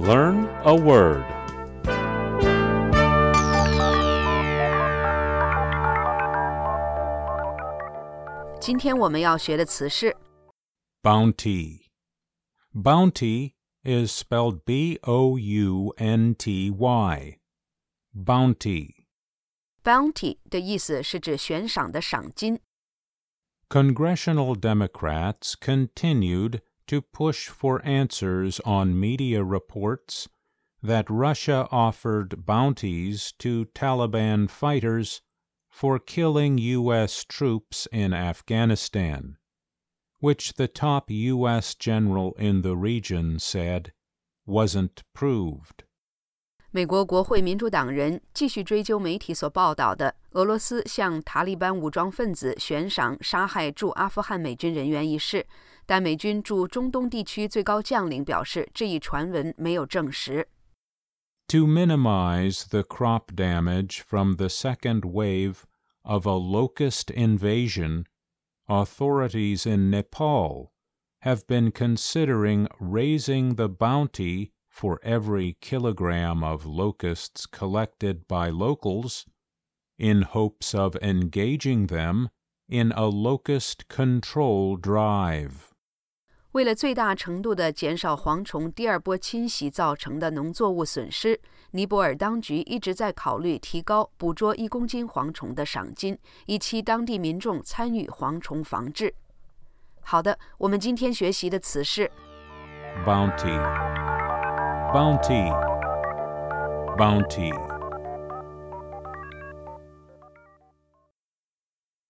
Learn a word. 今天我们要学的词是 Bounty. Bounty is spelled B O U N T Y. Bounty. bounty 的意思是指悬赏的赏金。 Congressional Democrats continued to push for answers on media reports that Russia offered bounties to Taliban fighters for killing U.S. troops in Afghanistan, which the top U.S. general in the region said wasn't proved. 美国国会民主党人继续追究媒体所报道的俄罗斯向塔利班武装分子悬赏杀害驻阿富汗美军人员一事， 但美军驻中东地区最高将领表示，这一传闻没有证实。 To minimize the crop damage from the second wave of a locust invasion, authorities in Nepal have been considering raising the bounty for every kilogram of locusts collected by locals in hopes of engaging them in a locust control drive. 为了最大程度地减少蝗虫第二波侵袭造成的农作物损失，尼泊尔当局一直在考虑提高捕捉一公斤蝗虫的赏金，以期当地民众参与蝗虫防治。好的，我们今天学习的词是 Bounty. Bounty. Bounty.